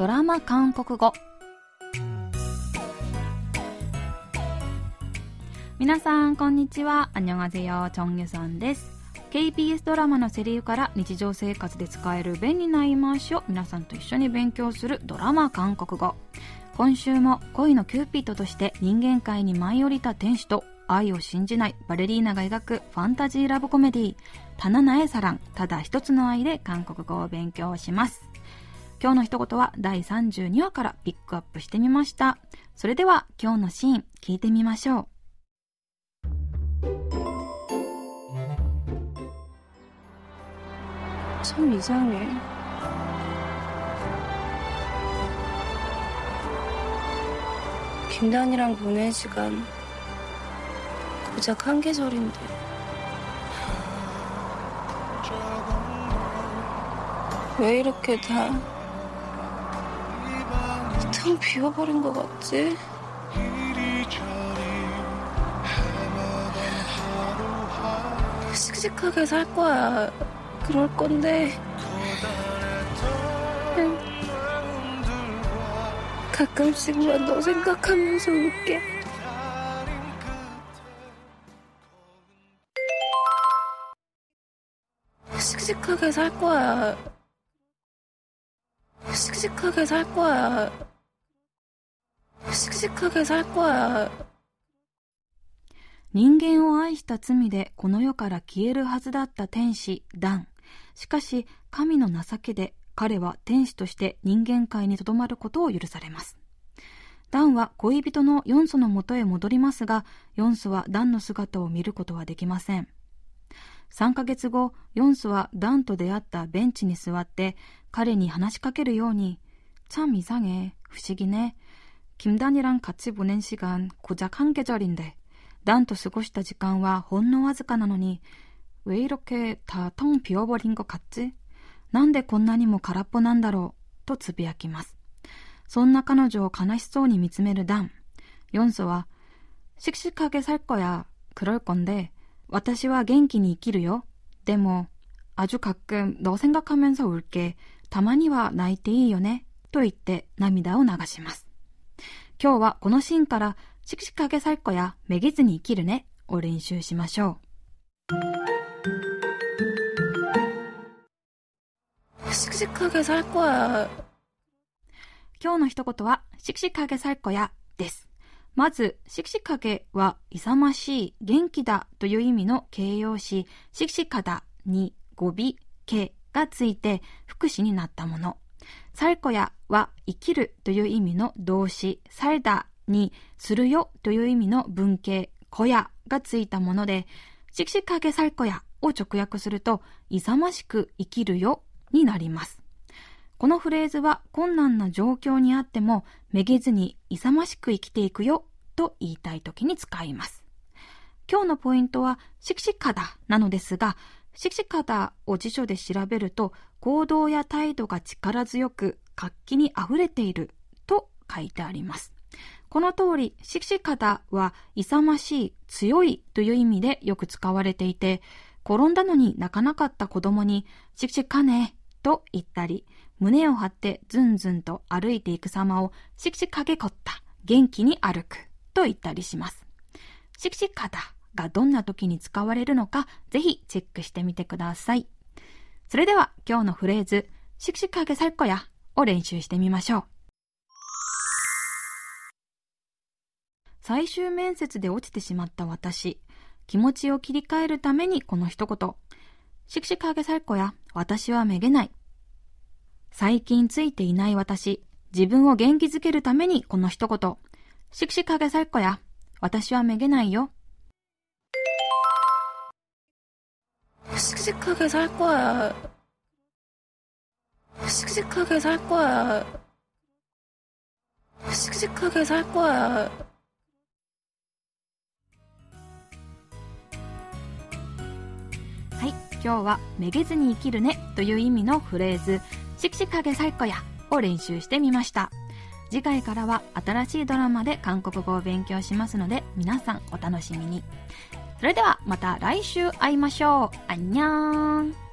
ドラマ韓国語。皆さんこんにちは。안녕하세요 チョンゲさんです。KBS ドラマのセリフから日常生活で使える便利な言い回しを皆さんと一緒に勉強するドラマ韓国語。今週も恋のキューピッドとして人間界に舞い降りた天使と愛を信じないバレリーナが描くファンタジーラブコメディー「단 하나의 사랑 ただ一つの愛」で韓国語を勉強します。今日の一言は第32話からピックアップしてみましたそれでは今日のシーン聞いてみましょう참 이상해. 김단이랑 보낸 시간 고작 한 계절인데. 왜 이렇게 다 텅 비워버린 것 같지? 씩씩하게 살 거야. 그럴 건데. 가끔씩만 너 생각하면서 울게. 씩씩하게 살 거야. 씩씩하게 살 거야. 人間を愛した罪でこの世から消えるはずだった天使ダン。しかし神の情けで彼は天使として人間界にとどまることを許されます。ダンは恋人のヨンソのもとへ戻りますがヨンソはダンの姿を見ることはできません。3ヶ月後ヨンソはダンと出会ったベンチに座って彼に話しかけるように「ちゃんみさげ不思議ね。 김단이랑같이보낸시간고작한계절인데ダンと過ごした時間はほんのわずかなのに、왜이렇게다텅비워버린것같지なんでこんなにも空っぽなんだろうとつぶやきます。そんな彼女を悲しそうに見つめるダン。ヨンソは、씩씩하게살거야그럴건데私は元気に生きるよ。でも、아주가끔너생각하면서울게たまには泣いていいよね。と言って涙を流します。 今日はこのシーンから、シクシクあげさっこやめげずに生きるねを練習しましょう。シクシクあげさっこや。今日の一言は、シクシクあげさっこやです。まず、シクシカゲは、勇ましい、元気だという意味の形容詞、シクシカダに語尾、けがついて、副詞になったもの。 살こやは、生きるという意味の動詞、살だにするよという意味の文型、小屋がついたもので、しくしかげさるこやを直訳すると、勇ましく生きるよになります。このフレーズは困難な状況にあっても、めげずに勇ましく生きていくよと言いたい時に使います。今日のポイントは、しくしかだなのですが、しくしかだを辞書で調べると、行動や態度が力強く、活気に溢れていると書いてあります。この通り、シクシカダは勇ましい、強いという意味でよく使われていて、転んだのに泣かなかった子供に、シクシカネと言ったり、胸を張ってずんずんと歩いていく様を、シクシカゲコッタ、元気に歩くと言ったりします。シクシカダがどんな時に使われるのか、ぜひチェックしてみてください。それでは今日のフレーズ、シクシカゲサルコヤを練習してみましょう。最終面接で落ちてしまった私。気持ちを切り替えるためにこの一言。しくしくあげさる子や、私はめげない。最近ついていない私。自分を元気づけるためにこの一言。しくしくあげさる子や、私はめげないよ。 씩씩하게살거야씩씩하게살거야씩씩하게살거야今日はめげずに生きるねという意味のフレーズ、しくしかげさいこやを練習してみました。次回からは新しいドラマで韓国語を勉強しますので皆さんお楽しみに。 それではまた来週会いましょう。あんにゃーん。